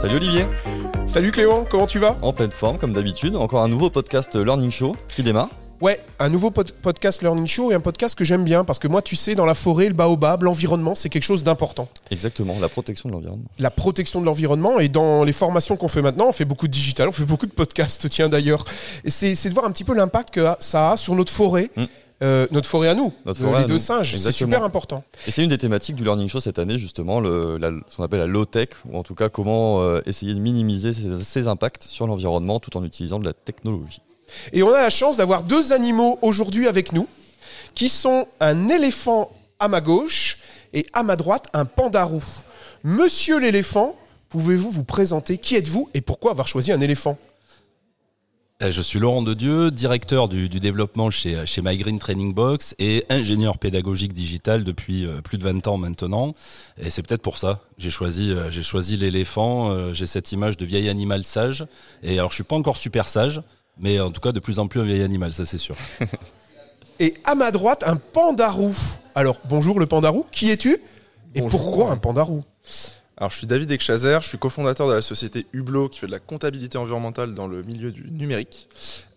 Salut Olivier Salut Clément, comment tu vas? En pleine forme comme d'habitude, encore un nouveau podcast Learning Show qui démarre. Ouais, un nouveau pod- podcast Learning Show et un podcast que j'aime bien parce que moi, tu sais, dans la forêt, le baobab, l'environnement, c'est quelque chose d'important. Exactement, la protection de l'environnement. La protection de l'environnement et dans les formations qu'on fait maintenant, on fait beaucoup de digital, on fait beaucoup de podcasts, tiens d'ailleurs. C'est de voir un petit peu l'impact que ça a sur notre forêt, Mm. Euh, notre forêt à nous, Notre euh, forêt les à deux nous. singes. C'est super important. Et c'est une des thématiques du Learning Show cette année, justement, le, la- ce qu'on appelle la low-tech, ou en tout cas comment euh, essayer de minimiser ses, ses impacts sur l'environnement tout en utilisant de la technologie. Et on a la chance d'avoir deux animaux aujourd'hui avec nous, qui sont un éléphant à ma gauche et à ma droite un pandarou. Monsieur l'éléphant, pouvez-vous vous présenter? Qui êtes-vous et pourquoi avoir choisi un éléphant? Je suis Laurent Dedieu, directeur du, du développement chez, chez My Green Training Box et ingénieur pédagogique digital depuis euh, plus de 20 ans maintenant. Et c'est peut-être pour ça. J'ai choisi, euh, j'ai choisi l'éléphant. euh, J'ai cette image de vieil animal sage. Et alors, je suis pas encore super sage, mais en tout cas, de plus en plus un vieil animal, ça c'est sûr. Et à ma droite, un pandarou. Alors, bonjour le pandarou, qui es-tu? Et Bonjour. pourquoi un pandarou? Alors, je suis David Ekchazer, je suis cofondateur de la société Hublot qui fait de la comptabilité environnementale dans le milieu du numérique.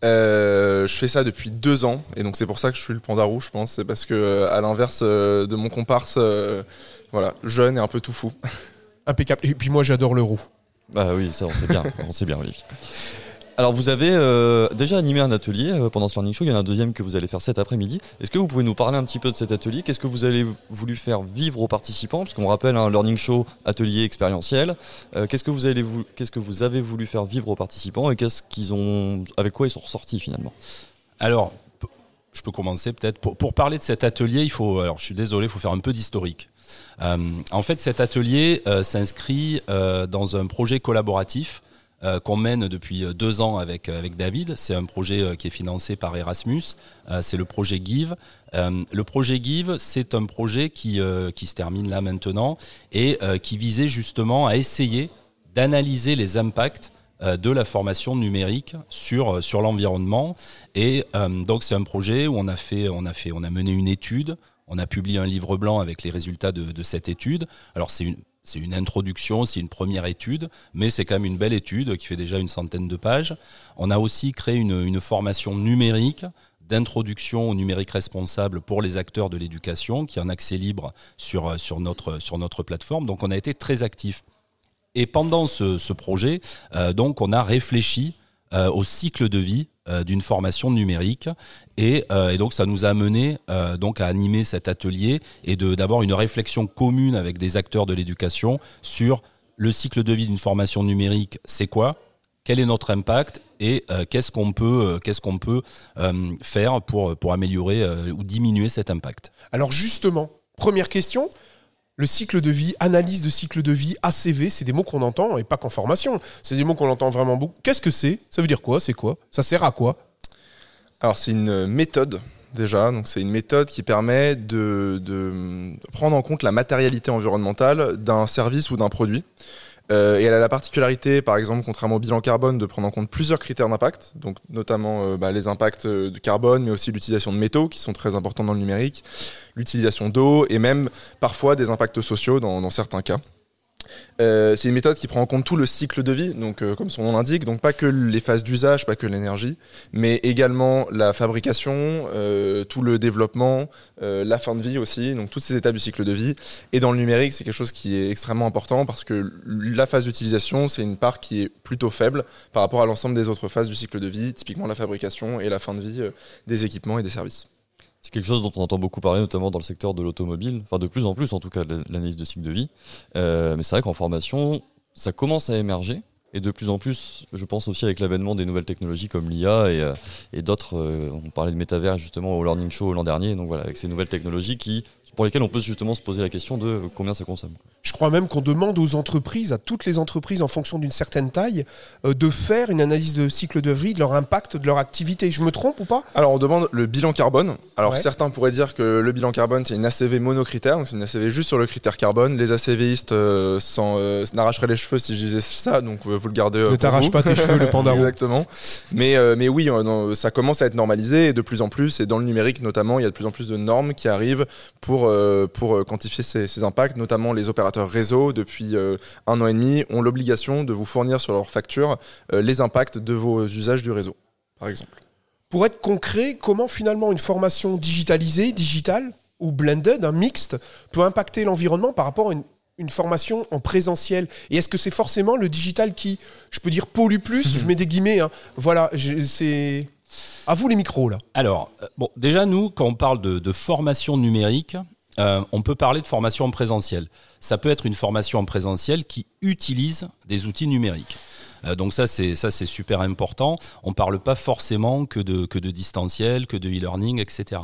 Euh, je fais ça depuis deux ans et donc c'est pour ça que je suis le pandarou, je pense. C'est parce que, euh, à l'inverse euh, de mon comparse, euh, voilà, jeune et un peu tout fou. Impeccable. Et puis moi, j'adore le roux. Ah oui, ça on sait bien, on sait bien Olivier. Alors vous avez euh, déjà animé un atelier euh, pendant ce Learning Show, il y en a un deuxième que vous allez faire cet après-midi. Est-ce que vous pouvez nous parler un petit peu de cet atelier? Qu'est-ce que vous avez voulu faire vivre aux participants? Parce qu'on rappelle un Learning Show atelier expérientiel. Euh, qu'est-ce que vous avez voulu faire vivre aux participants et qu'est-ce qu'ils ont avec quoi ils sont ressortis finalement? Alors, je peux commencer peut-être. Pour, parler de cet atelier, il faut, alors je suis désolé, il faut faire un peu d'historique. En fait, cet atelier s'inscrit dans un projet collaboratif euh, qu'on mène depuis euh, deux ans avec, euh, avec David. C'est un projet qui est financé par Erasmus. C'est le projet Give. Le projet Give, c'est un projet qui, qui se termine là maintenant et qui visait justement à essayer d'analyser les impacts de la formation numérique sur, sur l'environnement. Et donc c'est un projet où on a, fait, on, a fait, on a mené une étude, on a publié un livre blanc avec les résultats de, de cette étude. Alors c'est une, c'est une introduction, c'est une première étude, mais c'est quand même une belle étude qui fait déjà une centaine de pages. On a aussi créé une, formation numérique d'introduction au numérique responsable pour les acteurs de l'éducation, qui est en accès libre sur, notre, plateforme. Donc on a été très actifs. Et pendant ce, ce projet, euh, donc, on a réfléchi euh, au cycle de vie euh, d'une formation numérique, et, euh, et donc ça nous a amené donc à animer cet atelier et d'avoir une réflexion commune avec des acteurs de l'éducation sur le cycle de vie d'une formation numérique. C'est quoi Quel est notre impact et qu'est-ce qu'on peut qu'est-ce peut faire pour pour améliorer ou diminuer cet impact Alors justement, première question. Le cycle de vie, analyse de cycle de vie, ACV, c'est des mots qu'on entend et pas qu'en formation. C'est des mots qu'on entend vraiment beaucoup. Qu'est-ce que c'est? Ça veut dire quoi? C'est quoi? Ça sert à quoi? Alors, c'est une méthode déjà, donc c'est une méthode qui permet de, de prendre en compte la matérialité environnementale d'un service ou d'un produit. Euh, et elle a la particularité, par exemple, contrairement au bilan carbone, de prendre en compte plusieurs critères d'impact, donc notamment euh, bah, les impacts euh, du carbone, mais aussi l'utilisation de métaux qui sont très importants dans le numérique, l'utilisation d'eau et même parfois des impacts sociaux dans certains cas. Euh, c'est une méthode qui prend en compte tout le cycle de vie, donc euh, comme son nom l'indique, donc pas que les phases d'usage, pas que l'énergie, mais également la fabrication, euh, tout le développement, la fin de vie aussi, donc toutes ces étapes du cycle de vie. Et dans le numérique, c'est quelque chose qui est extrêmement important parce que la phase d'utilisation, c'est une part qui est plutôt faible par rapport à l'ensemble des autres phases du cycle de vie, typiquement la fabrication et la fin de vie des équipements et des services. C'est quelque chose dont on entend beaucoup parler, notamment dans le secteur de l'automobile, enfin de plus en plus en tout cas, l'analyse de cycle de vie. Euh, mais c'est vrai qu'en formation, ça commence à émerger. Et de plus en plus, je pense aussi avec l'avènement des nouvelles technologies comme l'IA et, euh, et d'autres, euh, on parlait de métavers justement au Learning Show l'an dernier, donc voilà, avec ces nouvelles technologies qui, pour lesquelles on peut justement se poser la question de combien ça consomme. Je crois même qu'on demande aux entreprises, à toutes les entreprises en fonction d'une certaine taille, euh, de faire une analyse de cycle de vie, de leur impact, de leur activité. Je me trompe ou pas? Alors on demande le bilan carbone. Alors Ouais. certains pourraient dire que le bilan carbone c'est une ACV monocritère, donc c'est une ACV juste sur le critère carbone. Les ACVistes euh, s'en, euh, s'arracheraient les cheveux si je disais ça, donc euh, vous le gardez. euh, Ne t'arrache pas tes cheveux, le pandarou. Exactement. Mais, euh, mais oui, euh, non, ça commence à être normalisé et de plus en plus, et dans le numérique notamment, il y a de plus en plus de normes qui arrivent pour, euh, pour euh, quantifier ces, ces impacts, notamment les opérateurs réseau depuis euh, un an et demi ont l'obligation de vous fournir sur leur facture euh, les impacts de vos usages du réseau, par exemple. Pour être concret, comment finalement une formation digitalisée, digitale ou blended, un mixte, peut impacter l'environnement par rapport à une, une formation en présentiel? Et est-ce que c'est forcément le digital qui, je peux dire, pollue plus? Je mets des guillemets. hein. Voilà, c'est. À vous les micros là. Alors, euh, bon, déjà, nous, quand on parle de, formation numérique, euh, on peut parler de formation en présentiel. Ça peut être une formation en présentiel qui utilise des outils numériques. Euh, donc ça, c'est ça, c'est super important. On parle pas forcément que de que de distanciel, que de e-learning, etc.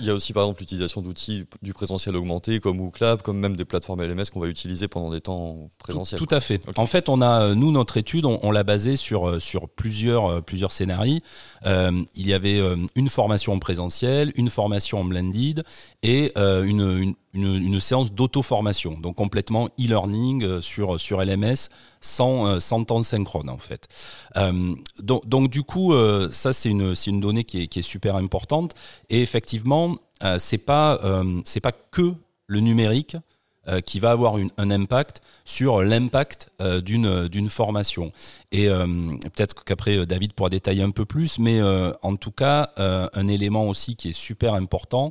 Il y a aussi par exemple l'utilisation d'outils du présentiel augmenté comme WooClap, comme même des plateformes LMS qu'on va utiliser pendant des temps présentiels. Tout, tout à fait. En fait, on a euh, nous notre étude, on, on l'a basée sur euh, sur plusieurs euh, plusieurs scénarios. Euh, il y avait une formation en présentiel, une formation en blended et euh, une, une une, séance d'auto-formation, donc complètement e-learning euh, sur LMS sans euh, sans temps synchrone en fait. Euh, donc du coup, ça c'est une une donnée qui est super importante et effectivement, c'est pas c'est pas que le numérique euh, qui va avoir une- un impact sur l'impact euh, d'une d'une formation. Et euh, peut-être qu'après euh, David pourra détailler un peu plus, mais euh, en tout cas euh, un élément aussi qui est super important.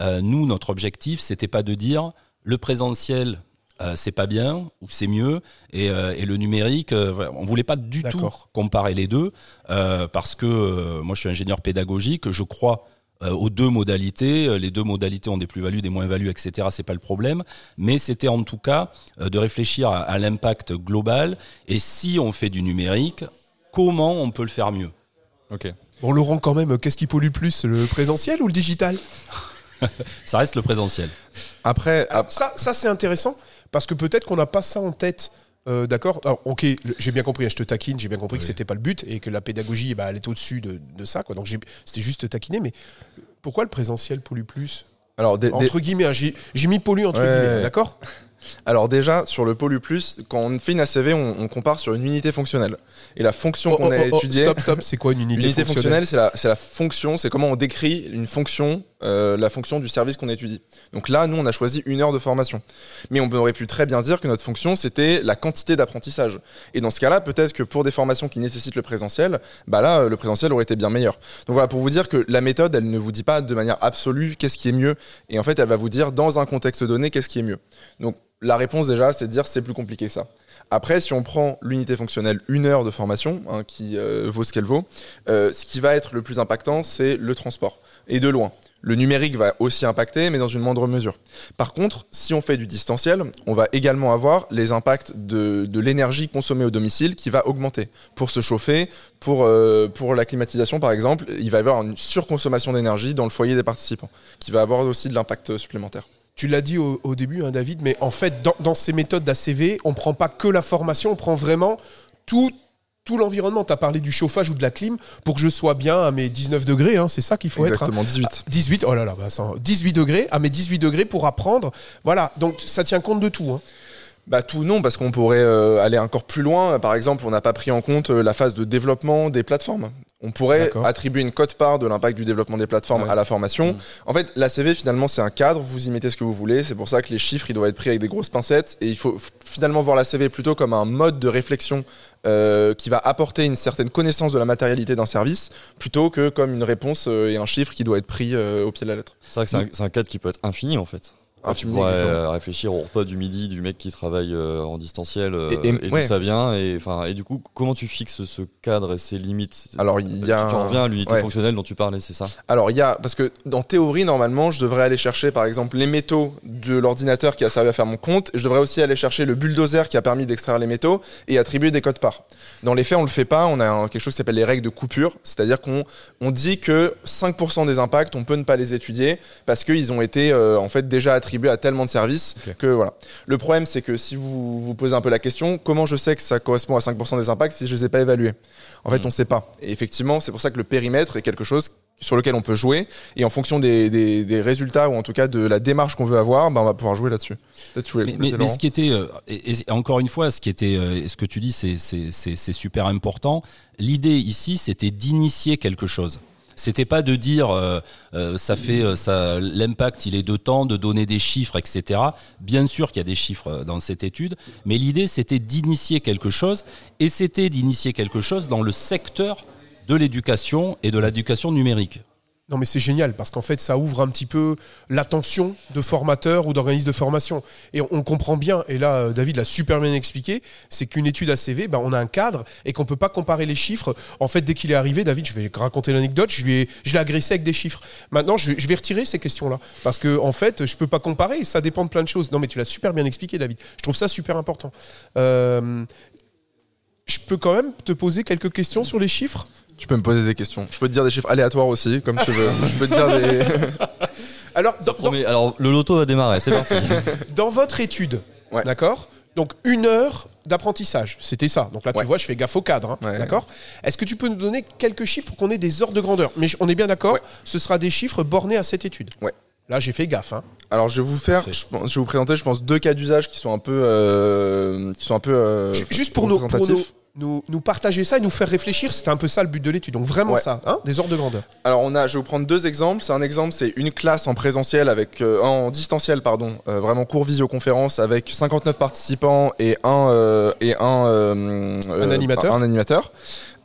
euh, nous, notre objectif, c'était pas de dire le présentiel. euh, c'est pas bien ou c'est mieux et, euh, et le numérique euh, on voulait pas du tout comparer les deux euh, parce que euh, moi je suis ingénieur pédagogique je crois euh, aux deux modalités. Euh, Les deux modalités ont des plus-values, des moins-values, etc. C'est pas le problème, mais c'était en tout cas euh, de réfléchir à, à l'impact global et si on fait du numérique, comment on peut le faire mieux? Ok. Bon, Laurent, quand même, qu'est-ce qui pollue plus, le présentiel ou le digital? Ça reste le présentiel. Après, Alors, ça, ça c'est intéressant parce que peut-être qu'on n'a pas ça en tête. Euh, D'accord Alors, Ok, j'ai bien compris, hein, je te taquine, j'ai bien compris que Oui. c'était pas le but et que la pédagogie, bah, elle est au-dessus de, de ça. Quoi. Donc c'était juste te taquiner, mais pourquoi le présentiel pollue plus? Alors, des- des- Entre guillemets, hein, j'ai j'ai mis pollue entre Ouais. guillemets, d'accord? Alors déjà, sur le Pollu Plus, quand on fait une ACV, on, on compare sur une unité fonctionnelle. Et la fonction Oh, qu'on a oh, oh, étudiée... Stop, stop, c'est quoi une unité, L'unité fonctionnelle, c'est la, la fonction, c'est comment on décrit une fonction, euh, la fonction du service qu'on étudie. Donc là, nous, on a choisi une heure de formation. Mais on aurait pu très bien dire que notre fonction, c'était la quantité d'apprentissage. Et dans ce cas-là, peut-être que pour des formations qui nécessitent le présentiel, bah là, euh, le présentiel aurait été bien meilleur. Donc voilà, pour vous dire que la méthode, elle ne vous dit pas de manière absolue qu'est-ce qui est mieux. Et en fait, elle va vous dire, dans un contexte donné, qu'est-ce qui est mieux. Donc la réponse, déjà, c'est de dire c'est plus compliqué que ça. Après, si on prend l'unité fonctionnelle, une heure de formation, hein, qui euh, vaut ce qu'elle vaut, euh, ce qui va être le plus impactant, c'est le transport. Et de loin. Le numérique va aussi impacter, mais dans une moindre mesure. Par contre, si on fait du distanciel, on va également avoir les impacts de, l'énergie consommée au domicile qui va augmenter. Pour se chauffer, pour, euh, pour la climatisation par exemple, il va y avoir une surconsommation d'énergie dans le foyer des participants, qui va avoir aussi de l'impact supplémentaire. Tu l'as dit au, au début, hein, David, mais en fait, dans, dans ces méthodes d'ACV, on prend pas que la formation, on prend vraiment tout, tout l'environnement. Tu as parlé du chauffage ou de la clim pour que je sois bien à mes 19 degrés, hein, c'est ça qu'il faut être. hein. Exactement, 18. 18, oh là là, bah, ça, 18 degrés, à mes 18 degrés pour apprendre. Voilà, donc ça tient compte de tout. hein. Bah tout non parce qu'on pourrait euh, aller encore plus loin. Par exemple, on n'a pas pris en compte euh, la phase de développement des plateformes. On pourrait attribuer une cote-part de l'impact du développement des plateformes Ouais. à la formation. Mm. En fait, l'ACV finalement c'est un cadre, vous y mettez ce que vous voulez. C'est pour ça que les chiffres ils doivent être pris avec des grosses pincettes et il faut finalement voir l'ACV plutôt comme un mode de réflexion euh, qui va apporter une certaine connaissance de la matérialité d'un service plutôt que comme une réponse euh, et un chiffre qui doit être pris euh, au pied de la lettre. C'est vrai que c'est un, c'est un cadre qui peut être infini en fait. Ah, tu euh, réfléchir au repas du midi du mec qui travaille euh, en distanciel euh, Et- et, et- ouais. d'où ça vient et enfin et du coup comment tu fixes ce cadre et ses limites? Alors il y a tu, tu en reviens à l'unité ouais. fonctionnelle dont tu parlais c'est ça? Alors il y a parce que dans théorie normalement je devrais aller chercher par exemple les métaux de l'ordinateur qui a servi à faire mon compte. Je devrais aussi aller chercher le bulldozer qui a permis d'extraire les métaux et attribuer des codes parts. Dans les faits on le fait pas. On a quelque chose qui s'appelle les règles de coupure, c'est-à-dire qu'on on dit que 5% des impacts on peut ne pas les étudier parce qu'ils ont été euh, en fait déjà attribués à tellement de services que voilà. Le problème c'est que si vous vous posez un peu la question comment je sais que ça correspond à 5% des impacts si je les ai pas évalués? En fait Mm. on sait pas. Et effectivement c'est pour ça que le périmètre est quelque chose sur lequel on peut jouer et en fonction des, des, des résultats ou en tout cas de la démarche qu'on veut avoir, ben on va pouvoir jouer là-dessus. Mais, mais- ce qui était, euh, et, et encore une fois, ce qui était, euh, et ce que tu dis, c'est super important. L'idée ici, c'était d'initier quelque chose. C'était pas de dire euh, euh, ça fait euh, ça l'impact il est de temps de donner des chiffres etc. Bien sûr qu'il y a des chiffres dans cette étude, mais l'idée c'était d'initier quelque chose et c'était d'initier quelque chose dans le secteur de l'éducation et de l'éducation numérique. Non, mais c'est génial parce qu'en fait, ça ouvre un petit peu l'attention de formateurs ou d'organismes de formation. Et on, comprend bien, et là, euh, David l'a super bien expliqué, c'est qu'une étude ACV, ben, on a un cadre et qu'on peut pas comparer les chiffres. En fait, dès qu'il est arrivé, David, je vais raconter l'anecdote, je je l'ai agressé avec des chiffres. Maintenant, je, vais- retirer ces questions-là parce que en fait, je peux pas comparer. Ça dépend de plein de choses. Non, mais tu l'as super bien expliqué, David. Je trouve ça super important. Euh, je peux quand même te poser quelques questions sur les chiffres? Tu peux me poser des questions. Je peux te dire des chiffres aléatoires aussi, comme tu veux. Je peux te dire des. Alors, dans- promet. Alors, le loto va démarrer, c'est parti. Dans votre étude, Ouais. d'accord Donc une heure d'apprentissage, c'était ça. Donc là, tu Ouais. vois, je fais gaffe au cadre, hein, Ouais. d'accord Est-ce que tu peux nous donner quelques chiffres pour qu'on ait des ordres de grandeur? Mais on est bien d'accord, Ouais. ce sera des chiffres bornés à cette étude. Ouais. Là, j'ai fait gaffe. Hein. Alors je vais vous faire, je, pense- je vais vous présenter, je pense, deux cas d'usage qui sont un peu, euh, qui sont un peu. euh, Ju- Juste pour, nous, pour. Nous, nous partager ça et nous faire réfléchir, c'était un peu ça le but de l'étude. Donc vraiment Ouais. ça, hein, des ordres de grandeur. Alors on a, je vais vous prendre deux exemples. C'est un exemple, c'est une classe en présentiel avec euh, en distanciel pardon, euh, vraiment cours visioconférence avec 59 participants et un euh, et un Un animateur. Un animateur.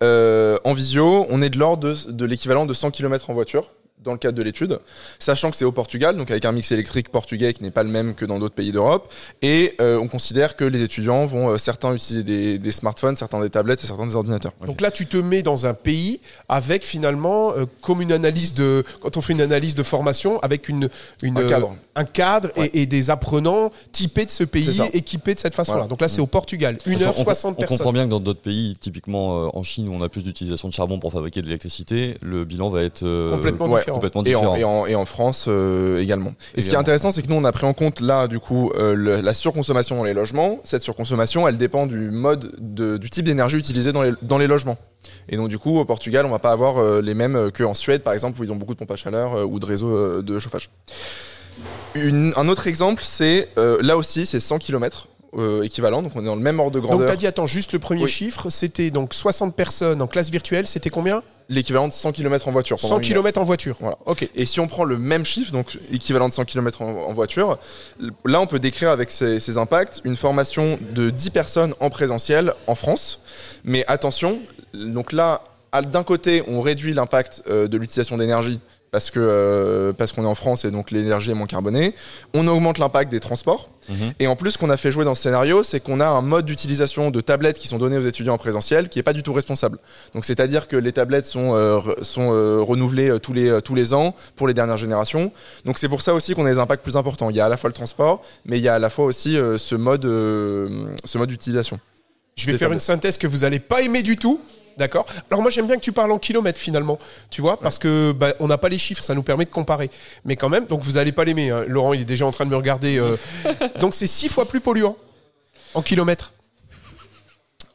En visio, on est de l'ordre de, de l'équivalent de 100 km en voiture dans le cadre de l'étude, sachant que c'est au Portugal, donc avec un mix électrique portugais qui n'est pas le même que dans d'autres pays d'Europe, et euh, on considère que les étudiants vont euh, certains utiliser des, des smartphones, certains des tablettes et certains des ordinateurs. Donc là, tu te mets dans un pays avec finalement, euh, comme une analyse de. Quand on fait une analyse de formation, avec une, une, Un cadre. un cadre et- Ouais. et, des apprenants typés de ce pays, équipés de cette façon-là. Voilà. Donc là, c'est au Portugal. 1 heure on, 60 on personnes. comprend bien que dans d'autres pays, typiquement euh, en Chine où on a plus d'utilisation de charbon pour fabriquer de l'électricité, le bilan va être euh, Complètement Ouais, différent. Complètement Et en, différent. et, en, et en France euh, également. Et ce qui est intéressant, c'est que nous, on a pris en compte là, du coup, euh, le- la surconsommation dans les logements. Cette surconsommation, elle dépend du mode, de, du type d'énergie utilisé dans les, dans les logements. Et donc, du coup, au Portugal, on va pas avoir euh, les mêmes qu'en Suède, par exemple, où ils ont beaucoup de pompes à chaleur euh, ou de réseaux euh, de chauffage. Une- un autre exemple, c'est euh, là aussi, c'est 100 km euh, équivalent. Donc, on est dans le même ordre de Donc tu grandeur. as dit, attends, juste le premier Oui. chiffre, c'était donc 60 personnes en classe virtuelle, c'était combien? L'équivalent de 100 km en voiture. pendant 100 une heure. km en voiture. Voilà. Ok. Et si on prend le même chiffre, donc équivalent de 100 km en, en voiture, là on peut décrire avec ces, impacts une formation de 10 personnes en présentiel en France. Mais attention, donc là, d'un côté, on réduit l'impact euh, de l'utilisation d'énergie parce que euh, parce qu'on est en France et donc l'énergie est moins carbonée. On augmente l'impact des transports. Mhm. Et en plus, ce qu'on a fait jouer dans ce scénario, c'est qu'on a un mode d'utilisation de tablettes qui sont données aux étudiants en présentiel qui est pas du tout responsable. Donc, c'est-à-dire que les tablettes sont, euh, sont euh, renouvelées euh, tous les, euh, tous les ans pour les dernières générations. Donc, c'est pour ça aussi qu'on a des impacts plus importants. Il y a à la fois le transport, mais il y a à la fois aussi euh, ce mode, euh, ce mode d'utilisation. Je vais faire tablettes. une synthèse que vous n'allez pas aimer du tout. D'accord Alors moi j'aime bien que tu parles en kilomètres finalement, tu vois, parce que bah, on n'a pas les chiffres, ça nous permet de comparer. Mais quand même, donc vous allez pas l'aimer. hein. Laurent, il est déjà en train de me regarder. euh. donc c'est six fois plus polluant en kilomètres.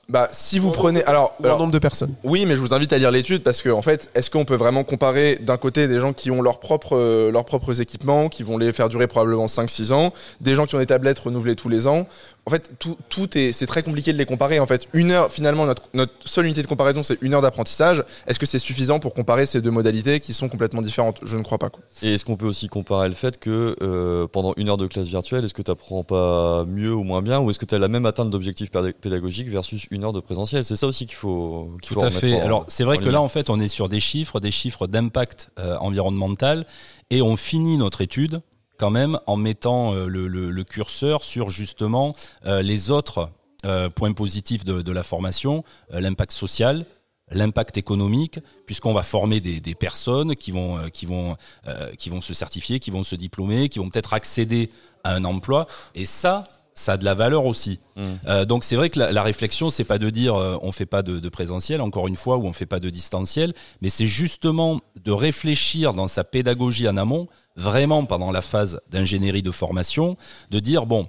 Bah, si vous prenez, alors, alors, nombre de personnes. Oui, mais je vous invite à lire l'étude parce que en fait, est-ce qu'on peut vraiment comparer d'un côté des gens qui ont leurs propres euh, leurs propres équipements, qui vont les faire durer probablement 5-6 ans, des gens qui ont des tablettes renouvelées tous les ans. En fait, tout, tout est c'est très compliqué de les comparer. En fait, une heure finalement notre notre seule unité de comparaison c'est une heure d'apprentissage. Est-ce que c'est suffisant pour comparer ces deux modalités qui sont complètement différentes? Je ne crois pas. Quoi. Et est-ce qu'on peut aussi comparer le fait que euh, pendant une heure de classe virtuelle, est-ce que tu apprends pas mieux ou moins bien, ou est-ce que tu as la même atteinte d'objectifs pédag- pédagogiques versus une heure de présentiel? C'est ça aussi qu'il faut, qu'il Tout faut à remettre fait. en- Alors c'est vrai que ligne. là en fait on est sur des chiffres, des chiffres d'impact euh, environnemental et on finit notre étude quand même en mettant euh, le, le- le curseur sur justement euh, les autres euh, points positifs de, de la formation, l'impact social, l'impact économique, puisqu'on va former des, des personnes qui vont, qui, vont, euh, qui vont se certifier, qui vont se diplômer, qui vont peut-être accéder à un emploi. Et ça, ça a de la valeur aussi. Mm. Euh, donc c'est vrai que la, la réflexion, c'est pas de dire euh, on fait pas de, de présentiel, encore une fois, ou on fait pas de distanciel, mais c'est justement de réfléchir dans sa pédagogie en amont, vraiment pendant la phase d'ingénierie de formation, de dire bon,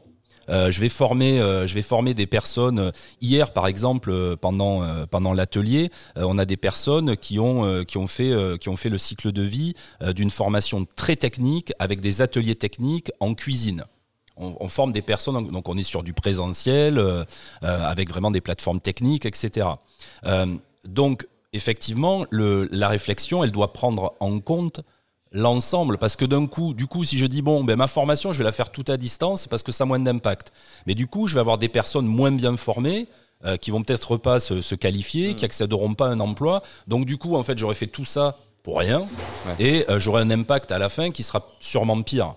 euh, je vais former, euh, je vais former des personnes. Hier, par exemple, euh, pendant pendant l'atelier, on a des personnes qui ont qui ont fait qui ont fait le cycle de vie d'une formation très technique avec des ateliers techniques en cuisine. On, forme des personnes, donc- on est sur du présentiel, avec vraiment des plateformes techniques, etc. Donc effectivement, la réflexion, elle doit prendre en compte l'ensemble parce que d'un coup du coup si je dis bon ben ma formation je vais la faire tout à distance parce que ça a moins d'impact mais du coup je vais avoir des personnes moins bien formées euh, qui vont peut-être pas se, se qualifier qui accéderont pas à un emploi donc du coup en fait j'aurais fait tout ça pour rien Ouais. et euh, j'aurai un impact à la fin qui sera sûrement pire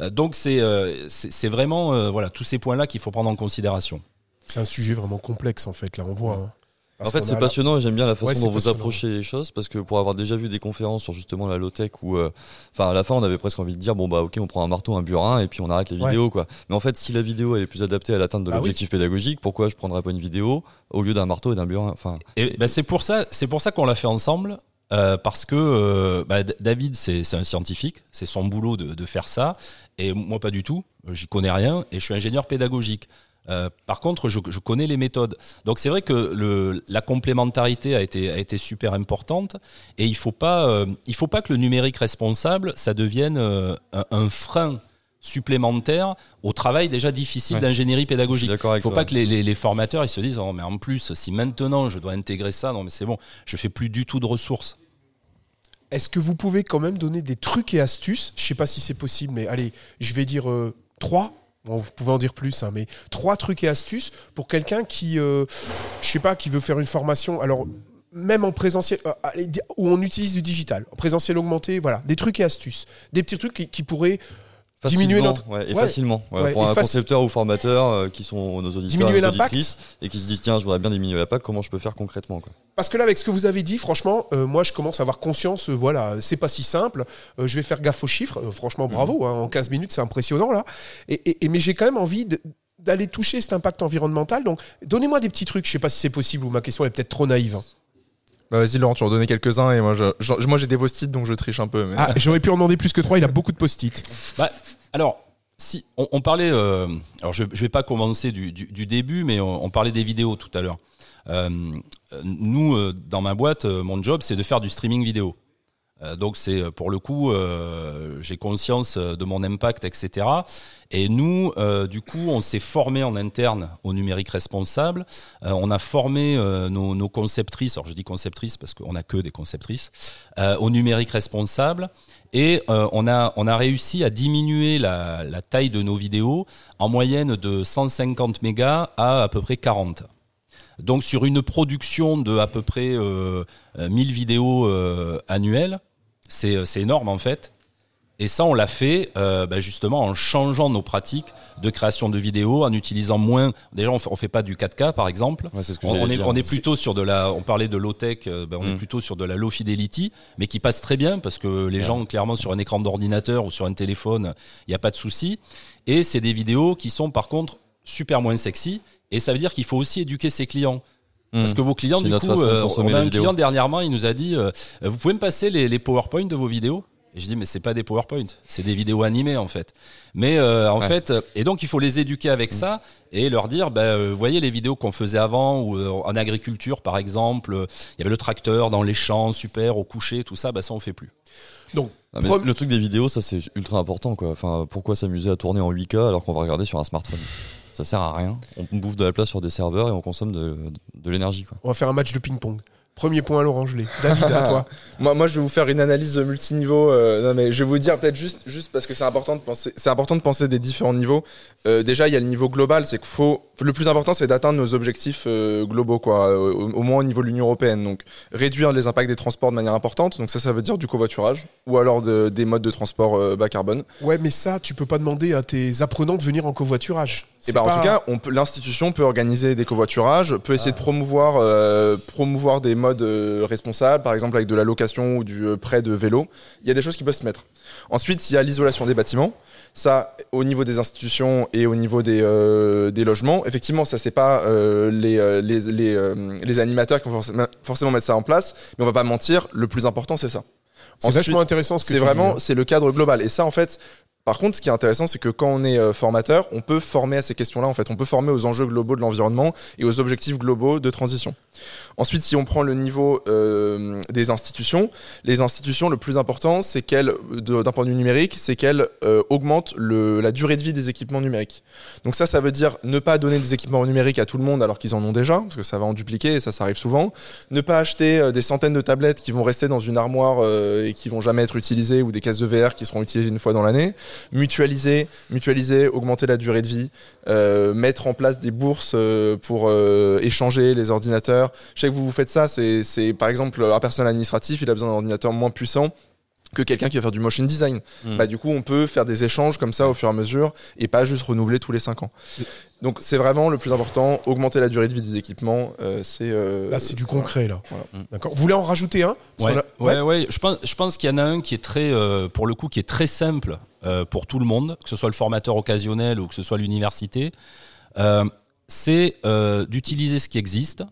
Euh, donc c'est euh, c'est vraiment euh, voilà tous ces points là qu'il faut prendre en considération C'est un sujet vraiment complexe en fait, là on voit. hein. Parce En fait, c'est passionnant et j'aime bien la façon Ouais, dont vous approchez les choses parce que pour avoir déjà vu des conférences sur justement la low-tech où, euh, enfin, à la fin, on avait presque envie de dire bon, bah, ok, on prend un marteau, un burin et puis on arrête les Ouais. vidéos, quoi. Mais en fait, si la vidéo elle est plus adaptée à l'atteinte de Bah oui. l'objectif pédagogique, pourquoi je prendrais pas une vidéo au lieu d'un marteau et d'un burin Enfin, Et ben, c'est pour ça, c'est pour ça qu'on l'a fait ensemble. euh, parce que euh, bah, David, c'est un scientifique, c'est son boulot de, de faire ça, et moi pas du tout, j'y connais rien, et je suis ingénieur pédagogique. Euh, par contre, je, je connais les méthodes. Donc c'est vrai que le, la complémentarité a été, a été super importante, et il faut pas, euh, il faut pas que le numérique responsable, ça devienne euh, un, un frein supplémentaire au travail déjà difficile Ouais. d'ingénierie pédagogique. Il avec faut toi. pas que les, les- les formateurs ils se disent oh, mais en plus si maintenant je dois intégrer ça non mais c'est bon je fais plus du tout de ressources. Est-ce que vous pouvez quand même donner des trucs et astuces? Je sais pas si c'est possible, mais allez, je vais dire euh, trois. Bon, vous pouvez en dire plus, hein, mais trois trucs et astuces pour quelqu'un qui, euh, je sais pas, qui veut faire une formation. Alors, même en présentiel, euh, où on utilise du digital, en présentiel augmenté, voilà, des trucs et astuces, des petits trucs qui pourraient diminuer notre- ouais, et Ouais. facilement ouais, pour et un faci- concepteur ou formateur euh, qui sont nos auditeurs et nos l'impact. auditrices et qui se disent tiens je voudrais bien diminuer l'impact comment je peux faire concrètement quoi? Parce que là, avec ce que vous avez dit, franchement, euh, moi, je commence à avoir conscience. euh, voilà, c'est pas si simple. Je vais faire gaffe aux chiffres. Franchement, bravo. hein, en 15 minutes, c'est impressionnant là. Et, et- et- mais j'ai quand même envie de- d'aller toucher cet impact environnemental. Donc, donnez-moi des petits trucs. Je sais pas si c'est possible ou ma question est peut-être trop naïve. Bah vas-y Laurent, tu en donnais quelques-uns et moi je- je- moi j'ai des post-it donc je triche un peu. Mais... Ah, j'aurais pu en demander plus que trois. Il a beaucoup de post-it. Bah, alors si on, on parlait euh, alors je, je vais pas commencer du, du- du début mais on, on parlait des vidéos tout à l'heure. Euh, euh, nous euh, dans ma boîte euh, mon job c'est de faire du streaming vidéo. Euh, donc c'est euh, pour le coup, euh, j'ai conscience de mon impact, etc. Et nous, du coup, on s'est formé en interne au numérique responsable. On a formé nos, conceptrices. Alors je dis conceptrices parce qu'on n'a que des conceptrices au numérique responsable. Et on a on a réussi à diminuer la, la taille de nos vidéos en moyenne de 150 mégas à à peu près 40. Donc sur une production de à peu près euh, euh, 1000 vidéos annuelles, c'est c'est énorme en fait. Et ça, on l'a fait euh, bah, justement en changeant nos pratiques de création de vidéos, en utilisant moins. Déjà, on on fait pas du 4K par exemple. Ouais, c'est ce que On, est, dire. on est plutôt sur de la. On parlait de low tech. euh, ben, on est Mm. plutôt sur de la low fidelity, mais qui passe très bien parce que les Ouais. gens clairement sur un écran d'ordinateur ou sur un téléphone, il n'y a pas de souci. Et c'est des vidéos qui sont par contre super moins sexy. Et ça veut dire qu'il faut aussi éduquer ses clients. Parce Hmm. que vos clients, du coup, euh, on a un client dernièrement, il nous a dit euh, Vous pouvez me passer les, les PowerPoint de vos vidéos Et je dis Mais c'est pas des PowerPoint, c'est des vidéos animées en fait. Mais euh, en Ouais. fait, et donc il faut les éduquer avec Mm. ça et leur dire bah, Vous voyez les vidéos qu'on faisait avant, ou euh, en agriculture par exemple, il y avait le tracteur dans les champs, super, au coucher, tout ça, bah, ça on fait plus. Donc, Ah, Le truc des vidéos, ça c'est ultra important quoi. Enfin, pourquoi s'amuser à tourner en 8K alors qu'on va regarder sur un smartphone? Ça sert à rien. On bouffe de la place sur des serveurs et on consomme de, l'énergie on va faire un match de ping-pong. Premier point à Laurent Gelé. David, à toi. Moi, moi, je vais vous faire une analyse multiniveau. euh, non, mais je vais vous dire peut-être juste, juste parce que c'est important de penser, c'est important de penser des différents niveaux. Euh, déjà, il y a le niveau global, c'est qu'il faut. Le plus important, c'est d'atteindre nos objectifs euh, globaux, quoi, euh, au, au moins au niveau de l'Union européenne. Donc, réduire les impacts des transports de manière importante. Donc ça, ça veut dire du covoiturage ou alors de- des modes de transport bas carbone. Ouais, mais ça, tu peux pas demander à tes apprenants de venir en covoiturage. Et C'est ben, en tout cas, l'institution peut organiser des covoiturages, peut essayer de promouvoir, promouvoir des modes euh, responsables, par exemple avec de la location ou du euh, prêt de vélo. Il y a des choses qui peuvent se mettre. Ensuite, il y a l'isolation des bâtiments. Ça, au niveau des institutions et au niveau des, euh, des logements, effectivement, ça c'est pas euh, les, les, les, euh, les animateurs qui vont forcément, mettre ça en place, mais on va pas mentir, le plus important c'est ça. c'est vachement intéressant ce que c'est vraiment hein. c'est le cadre global et ça en fait Par contre, ce qui est intéressant, c'est que quand on est euh, formateur, on peut former à ces questions-là. En fait, on peut former aux enjeux globaux de l'environnement et aux objectifs globaux de transition. Ensuite, si on prend le niveau euh, des institutions, les institutions, le plus important, c'est qu'elles, d'un point de vue numérique, c'est qu'elles euh, augmentent le, la durée de vie des équipements numériques. Donc ça, ça veut dire ne pas donner des équipements numériques à tout le monde alors qu'ils en ont déjà, parce que ça va en dupliquer et ça, ça arrive souvent. Ne pas acheter euh, des centaines de tablettes qui vont rester dans une armoire euh, et qui vont jamais être utilisées ou des caisses de VR qui seront utilisées une fois dans l'année. Mutualiser, mutualiser, augmenter la durée de vie, euh, mettre en place des bourses euh, pour euh, échanger les ordinateurs. Je sais que vous vous faites ça, c'est c'est, par exemple un personnel administratif, il a besoin d'un ordinateur moins puissant que quelqu'un qui va faire du motion design. Mm. Bah, du coup, on peut faire des échanges comme ça au fur et à mesure et pas juste renouveler tous les 5 ans. Donc c'est vraiment le plus important, augmenter la durée de vie des équipements. euh, c'est euh, Là, c'est du concret, là. Voilà. D'accord. Vous voulez en rajouter un? Ouais, a- ouais, ouais. Je pense, je pense qu'il y en a un qui est très, euh, pour le coup, qui est très simple euh, pour tout le monde, que ce soit le formateur occasionnel ou que ce soit l'université. Euh, c'est euh, d'utiliser ce qui existe,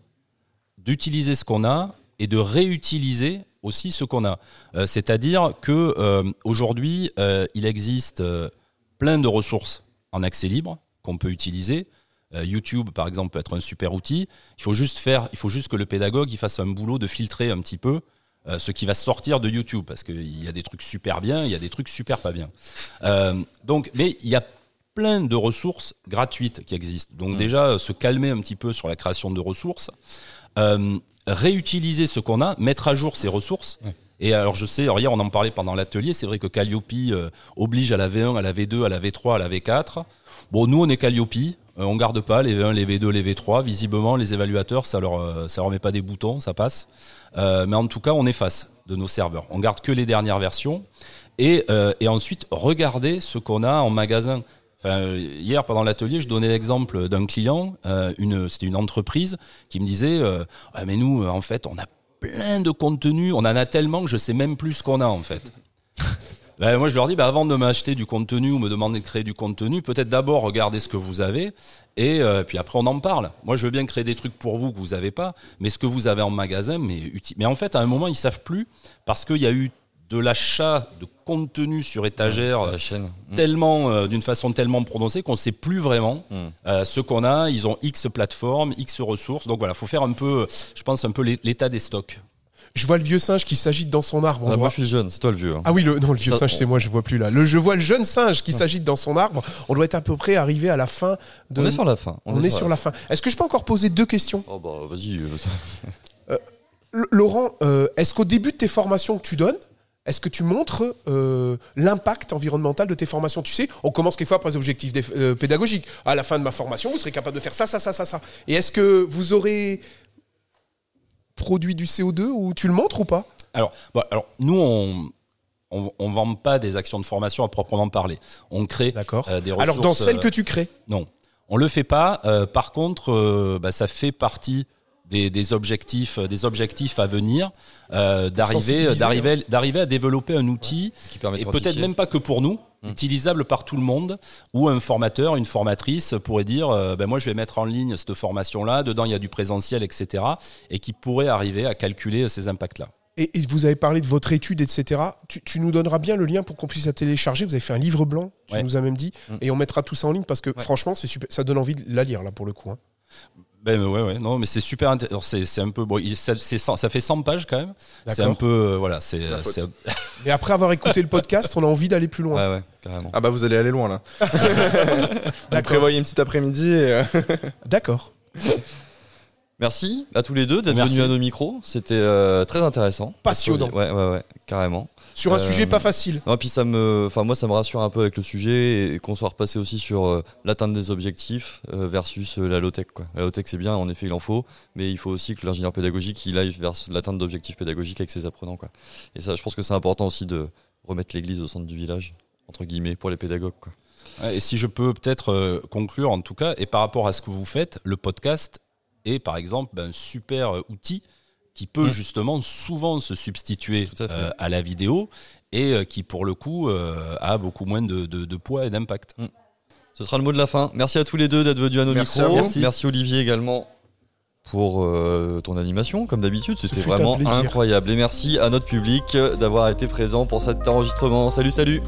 d'utiliser ce qu'on a et de réutiliser aussi ce qu'on a. Euh, C'est-à-dire que euh, aujourd'hui, euh, il existe plein de ressources en accès libre qu'on peut utiliser. YouTube, par exemple, peut être un super outil. Il faut juste faire, il faut juste que le pédagogue il fasse un boulot de filtrer un petit peu ce qui va sortir de YouTube, parce qu'il y a des trucs super bien, il y a des trucs super pas bien. Donc, mais il y a plein de ressources gratuites qui existent. Donc déjà, euh, se calmer un petit peu sur la création de ressources, euh, réutiliser ce qu'on a, mettre à jour ces ressources. Et alors je sais, alors hier on en parlait pendant l'atelier, c'est vrai que Calliope euh, oblige à la V1, à la V2, à la V3, à la V4. Bon, nous on est Calliope, euh, on garde pas les V1, les V2, les V3. Visiblement, les évaluateurs, ça leur, euh, ça leur met pas des boutons, ça passe. Euh, mais en tout cas, on efface de nos serveurs. On garde que les dernières versions. Et, et ensuite, regarder ce qu'on a en magasin. Enfin, euh, hier, pendant l'atelier, je donnais l'exemple d'un client, euh, une, c'était une entreprise, qui me disait euh, Ah, Mais nous, en fait, on a plein de contenu, on en a tellement que je sais même plus ce qu'on a, en fait. Ben, moi, je leur dis, bah, avant de m'acheter du contenu ou me demander de créer du contenu, peut-être d'abord regarder ce que vous avez et euh, puis après on en parle. Moi, je veux bien créer des trucs pour vous que vous n'avez pas, mais ce que vous avez en magasin, mais Mais en fait, à un moment, ils savent plus parce qu'il y a eu de l'achat de contenu sur étagère La chaîne. Mm. tellement euh, d'une façon tellement prononcée qu'on sait plus vraiment Mm. euh, ce qu'on a. Ils ont X plateformes, X ressources. Donc voilà, faut faire un peu, je pense un peu l'é- l'état des stocks. Je vois le vieux singe qui s'agite dans son arbre. Ah, moi je suis le jeune, c'est toi le vieux. hein. Ah oui, le, non, le vieux Ça, singe, c'est moi, je vois plus là. Le, je vois le jeune singe qui s'agite dans son arbre. On doit être à peu près arrivé à la fin de. On est sur la fin. On est sur la fin. Est-ce que je peux encore poser deux questions? Oh bah vas-y. euh, Laurent, euh, est-ce qu'au début de tes formations que tu donnes, est-ce que tu montres euh, l'impact environnemental de tes formations? Tu sais, on commence quelquefois par les objectifs des- euh, pédagogiques. À la fin de ma formation, vous serez capable de faire ça, ça, ça, ça, ça. Et est-ce que vous aurez produit du CO2 ou tu le montres ou pas? Alors, bon, alors nous, on, on, on vend pas des actions de formation à proprement parler. On crée euh, des ressources. Alors, dans celles que tu crées, Non, on le fait pas. Euh, par contre, euh, bah, ça fait partie des, des objectifs, euh, des objectifs à venir, euh, d'arriver, d'arriver, d'arriver à développer un outil qui permet de et peut-être même pas que pour nous, Mm. utilisable par tout le monde, où un formateur, une formatrice pourrait dire, euh, ben moi je vais mettre en ligne cette formation-là, dedans il y a du présentiel, etc., et qui pourrait arriver à calculer ces impacts-là. et, et vous avez parlé de votre étude, etc. Tu, tu nous donneras bien le lien pour qu'on puisse la télécharger. Vous avez fait un livre blanc, tu Ouais. nous as même dit, Mm. et on mettra tout ça en ligne parce que franchement, c'est super. Ça donne envie de la lire là pour le coup. hein. Ben ouais, ouais, non, mais c'est super intéressant. C'est, c'est un peu, bon, il- ça, fait 100 pages quand même. C'est D'accord. un peu, euh, voilà, c'est, c'est- Mais après avoir écouté le podcast, on a envie d'aller plus loin. Ouais, ouais, carrément. Ah bah vous allez aller loin là. Prévoyez une petite après-midi et euh, D'accord. Merci à tous les deux d'être venus à nos micros. C'était euh, très intéressant. Passionnant. Ouais, ouais, ouais, carrément. Sur un Euh, sujet pas facile. Non, puis ça me, enfin moi ça me rassure un peu avec le sujet et qu'on soit repassé aussi sur euh, l'atteinte des objectifs euh, versus euh, la low tech quoi. La low tech c'est bien, en effet il en faut, mais il faut aussi que l'ingénieur pédagogique il aille vers l'atteinte d'objectifs pédagogiques avec ses apprenants quoi. Et ça, je pense que c'est important aussi de remettre l'église au centre du village entre guillemets pour les pédagogues quoi. Ouais, Et si je peux peut-être euh, conclure en tout cas, et par rapport à ce que vous faites, le podcast est par exemple ben, un super euh, outil qui peut Mm. justement souvent se substituer à euh, à la vidéo et euh, qui pour le coup euh, a beaucoup moins de, de- de poids et d'impact. Ce sera le mot de la fin. Merci à tous les deux d'être venus à nos Merci micros. à. Merci. Olivier également pour euh, ton animation, comme d'habitude. C'était vraiment incroyable. Et merci à notre public d'avoir été présent pour cet enregistrement. Salut, salut